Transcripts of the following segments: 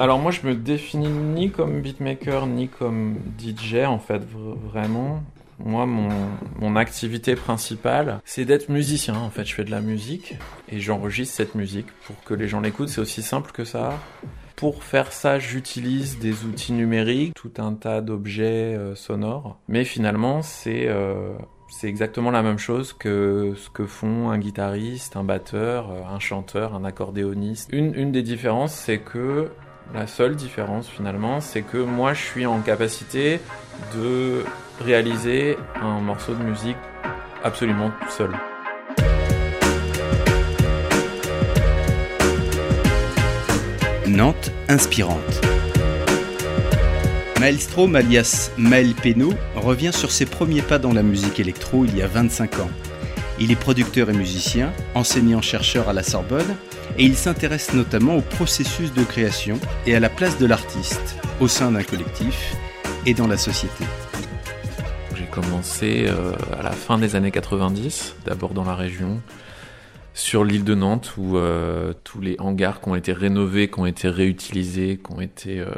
Alors moi je me définis ni comme beatmaker ni comme DJ en fait vraiment. Moi mon, mon activité principale c'est d'être musicien en fait. Je fais de la musique et j'enregistre cette musique pour que les gens l'écoutent. C'est aussi simple que ça. Pour faire ça, j'utilise des outils numériques, tout un tas d'objets euh, sonores. Mais finalement, c'est euh, c'est exactement la même chose que ce que font un guitariste, un batteur, euh, un chanteur, un accordéoniste. Une, une des différences, c'est que la seule différence finalement, c'est que moi je suis en capacité de réaliser un morceau de musique absolument tout seul. Nantes inspirante. Maelstrom alias Maël Pénaud revient sur ses premiers pas dans la musique électro il y a 25 ans. Il est producteur et musicien, enseignant-chercheur à la Sorbonne, et il s'intéresse notamment au processus de création et à la place de l'artiste au sein d'un collectif et dans la société. J'ai commencé euh, à la fin des années 90, d'abord dans la région, sur l'île de Nantes, où euh, tous les hangars qui ont été rénovés, qui ont été réutilisés, qui ont été euh,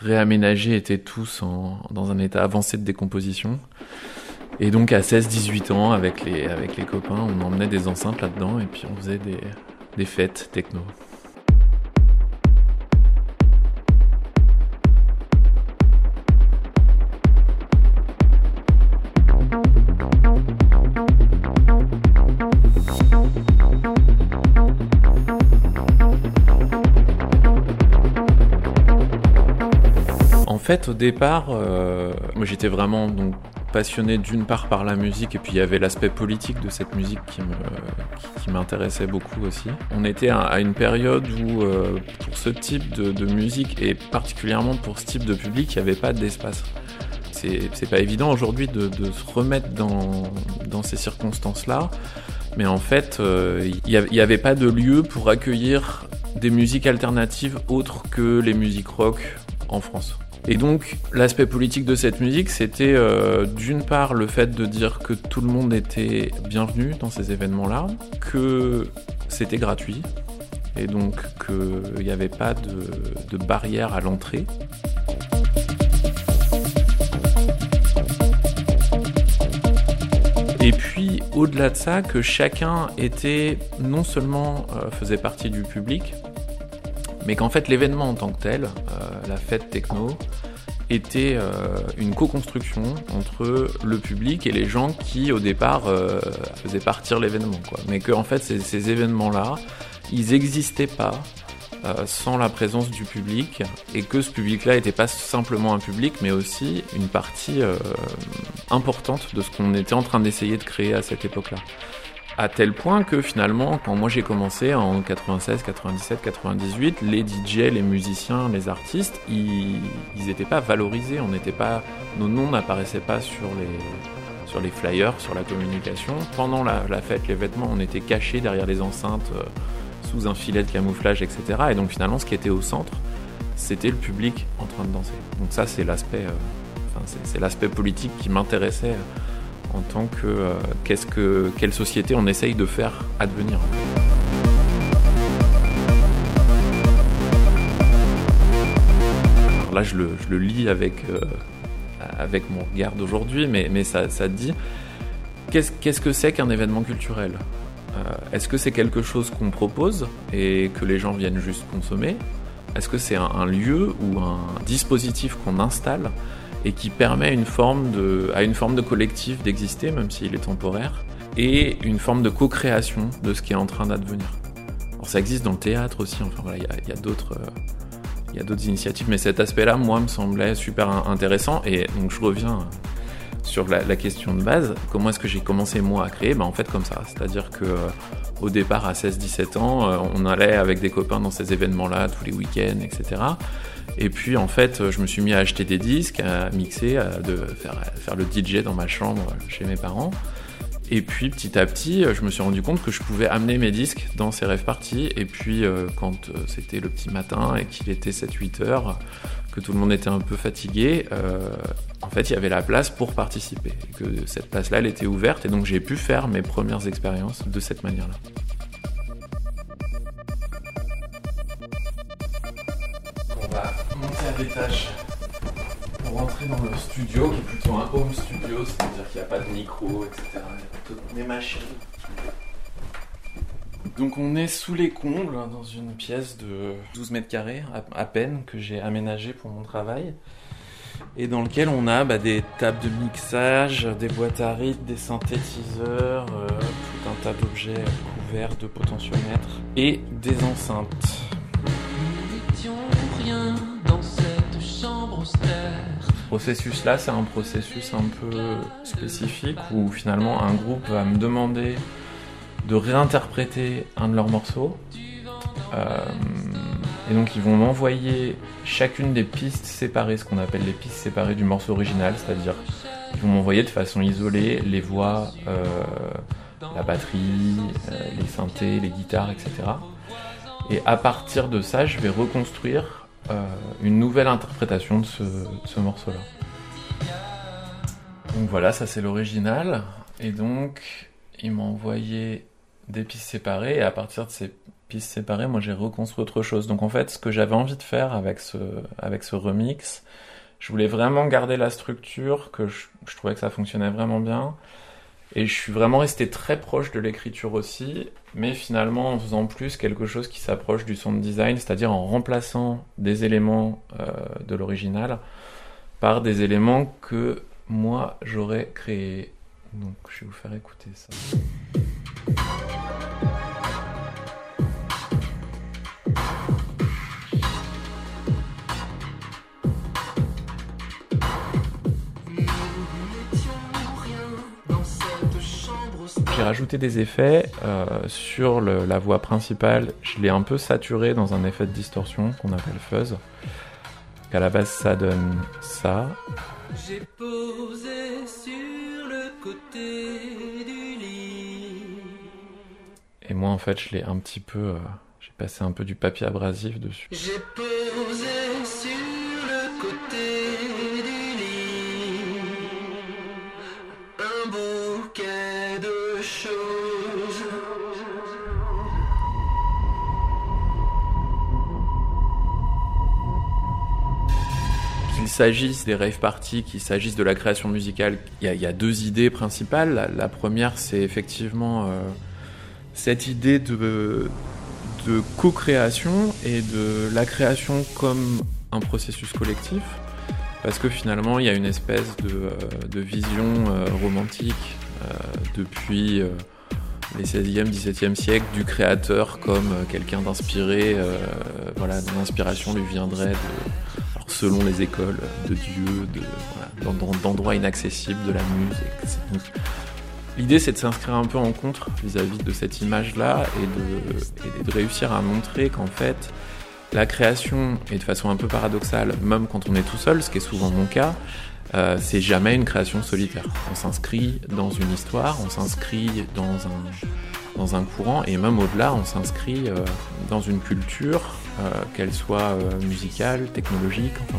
réaménagés étaient tous dans un état avancé de décomposition. Et donc à 16-18 ans, avec les, avec les copains, on emmenait des enceintes là-dedans et puis on faisait des, des fêtes techno. En fait, au départ, euh, moi j'étais vraiment donc passionné d'une part par la musique et puis il y avait l'aspect politique de cette musique qui m'intéressait beaucoup aussi. On était à, une période où euh, pour ce type de, musique et particulièrement pour ce type de public, il n'y avait pas d'espace. C'est pas évident aujourd'hui de, se remettre dans, dans ces circonstances-là, mais en fait, euh, il n'y avait pas de lieu pour accueillir des musiques alternatives autres que les musiques rock en France. Et donc l'aspect politique de cette musique, c'était euh, d'une part le fait de dire que tout le monde était bienvenu dans ces événements-là, que c'était gratuit, et donc qu'il n'y avait pas de, barrière à l'entrée. Et puis au-delà de ça, que chacun était non seulement euh, faisait partie du public, mais qu'en fait l'événement en tant que tel, euh, la fête techno, était euh, une co-construction entre le public et les gens qui au départ euh, faisaient partir l'événement. Mais que fait ces, ces événements-là, ils n'existaient pas sans la présence du public et que ce public-là n'était pas simplement un public mais aussi une partie importante de ce qu'on était en train d'essayer de créer à cette époque-là à tel point que finalement, quand moi j'ai commencé en 96, 97, 98, les DJ, les musiciens, les artistes, ils n'étaient pas valorisés. On pas, nos noms n'apparaissaient pas sur les, sur les flyers, sur la communication. Pendant la, fête, les vêtements, on était cachés derrière les enceintes, euh, sous un filet de camouflage, etc. Et donc finalement, ce qui était au centre, c'était le public en train de danser. Donc ça, c'est l'aspect, euh, politique qui m'intéressait. Euh, en tant que, euh, qu'est-ce que quelle société on essaye de faire advenir. là, je le, je le, lis avec, euh, avec mon regard d'aujourd'hui, mais, mais ça, ça dit qu'est-ce qu'est-ce que c'est qu'un événement culturel? Euh, Est-ce que c'est quelque chose qu'on propose et que les gens viennent juste consommer? Est-ce que c'est un, un, lieu ou un dispositif qu'on installe? Et qui permet une forme de, à une forme de collectif d'exister, même s'il est temporaire, et une forme de co-création de ce qui est en train d'advenir. Alors ça existe dans le théâtre aussi, enfin voilà, il y a, d'autres... Euh, il y a d'autres initiatives, mais cet aspect-là, moi, me semblait super intéressant. Et donc, je reviens sur la, question de base. Comment est-ce que j'ai commencé, moi, à créer? Ben, En fait, comme ça. C'est-à-dire que euh, départ, à 16-17 ans, euh, on allait avec des copains dans ces événements-là, tous les week-ends, etc. Et puis en fait, je me suis mis à acheter des disques, à mixer, à faire, le DJ dans ma chambre chez mes parents. Et puis petit à petit, je me suis rendu compte que je pouvais amener mes disques dans ces rêves parties. Et puis euh, quand euh, c'était le petit matin et qu'il était 7-8 heures, que tout le monde était un peu fatigué, euh, en fait il y avait la place pour participer. Que cette place-là, elle était ouverte et donc j'ai pu faire mes premières expériences de cette manière-là. Pour rentrer dans le studio, qui est plutôt un home studio, c'est-à-dire qu'il n'y a pas de micro, etc. Il y a plutôt des machines. Donc on est sous les combles hein, dans une pièce de 12 mètres carrés à, peine que j'ai aménagée pour mon travail et dans lequel on a bah, des tables de mixage, des boîtes à rythme, des synthétiseurs, euh, tout un tas d'objets couverts de potentiomètres et des enceintes. rien processus-là, c'est un processus un peu spécifique où finalement un groupe va me demander de réinterpréter un de leurs morceaux. Euh, et donc ils vont m'envoyer chacune des pistes séparées, ce qu'on appelle les pistes séparées du morceau original, c'est-à-dire ils vont m'envoyer de façon isolée les voix, euh, la batterie, euh, les synthés, les guitares, etc. Et à partir de ça, je vais reconstruire une nouvelle interprétation de ce, morceau-là. Donc voilà, ça c'est l'original. Et donc, il m'a envoyé des pistes séparées et à partir de ces pistes séparées, moi j'ai reconstruit autre chose. Donc en fait, ce que j'avais envie de faire avec ce, avec ce remix, je voulais vraiment garder la structure, que je, trouvais que ça fonctionnait vraiment bien. Et je suis vraiment resté très proche de l'écriture aussi, mais finalement en faisant plus quelque chose qui s'approche du sound design, c'est-à-dire en remplaçant des éléments euh, de l'original par des éléments que moi j'aurais créés. Donc je vais vous faire écouter ça. J'ai rajouté des effets euh, sur la voix principale. Je l'ai un peu saturé dans un effet de distorsion qu'on appelle fuzz. À la base, ça donne ça. J'ai posé sur le côté du lit. Et moi, en fait, je l'ai un petit peu. Euh, j'ai passé un peu du papier abrasif dessus. J'ai posé Qu'il s'agisse des rave parties, qu'il s'agisse de la création musicale, il y, a deux idées principales. La, première, c'est effectivement euh, cette idée de, co-création et de la création comme un processus collectif, parce que finalement il y a une espèce de, euh, vision euh, romantique depuis les 16e, 17e siècles du créateur comme quelqu'un d'inspiré, voilà, l'inspiration lui viendrait selon les écoles de Dieu, de, d'endroits inaccessibles, de la musique. L'idée, c'est de s'inscrire un peu en contre vis-à-vis de cette image-là et de, réussir à montrer qu'en fait, la création, et de façon un peu paradoxale, même quand on est tout seul, ce qui est souvent mon cas, euh, c'est jamais une création solitaire. On s'inscrit dans une histoire, on s'inscrit dans un, courant, et même au-delà, on s'inscrit euh, dans une culture, euh, qu'elle soit musicale, technologique, enfin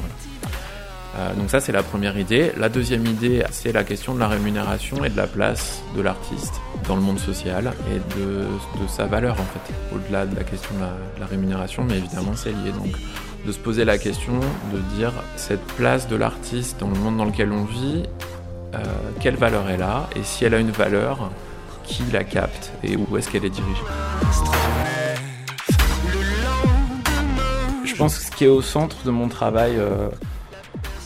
donc ça c'est la première idée. La deuxième idée c'est la question de la rémunération et de la place de l'artiste dans le monde social et de, sa valeur en fait, au-delà de la question de la, rémunération, mais évidemment c'est lié. De se poser la question de dire cette place de l'artiste dans le monde dans lequel on vit, euh, quelle valeur elle a et si elle a une valeur, qui la capte et où est-ce qu'elle est dirigée? Je pense que ce qui est au centre de mon travail euh,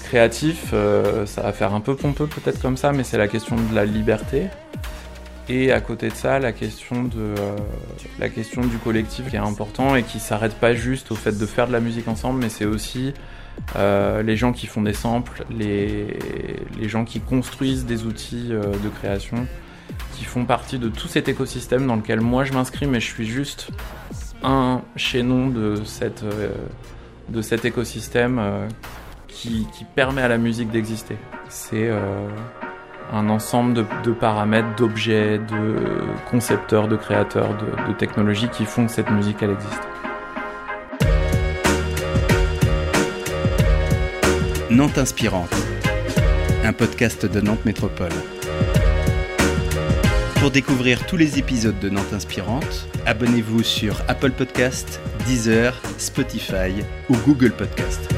créatif, euh, ça va faire un peu pompeux peut-être comme ça, mais c'est la question de la liberté. Et à côté de ça, la question, de, euh, la question du collectif qui est important et qui s'arrête pas juste au fait de faire de la musique ensemble, mais c'est aussi euh, les gens qui font des samples, les, les gens qui construisent des outils de création, qui font partie de tout cet écosystème dans lequel moi je m'inscris, mais je suis juste un chaînon de, cette, de cet écosystème qui, permet à la musique d'exister. C'est euh, un ensemble de, paramètres, d'objets, de concepteurs, de créateurs, de, technologies qui font que cette musique elle existe. Nantes Inspirante, un podcast de Nantes Métropole. Pour découvrir tous les épisodes de Nantes Inspirante, abonnez-vous sur Apple Podcast, Deezer, Spotify ou Google Podcast.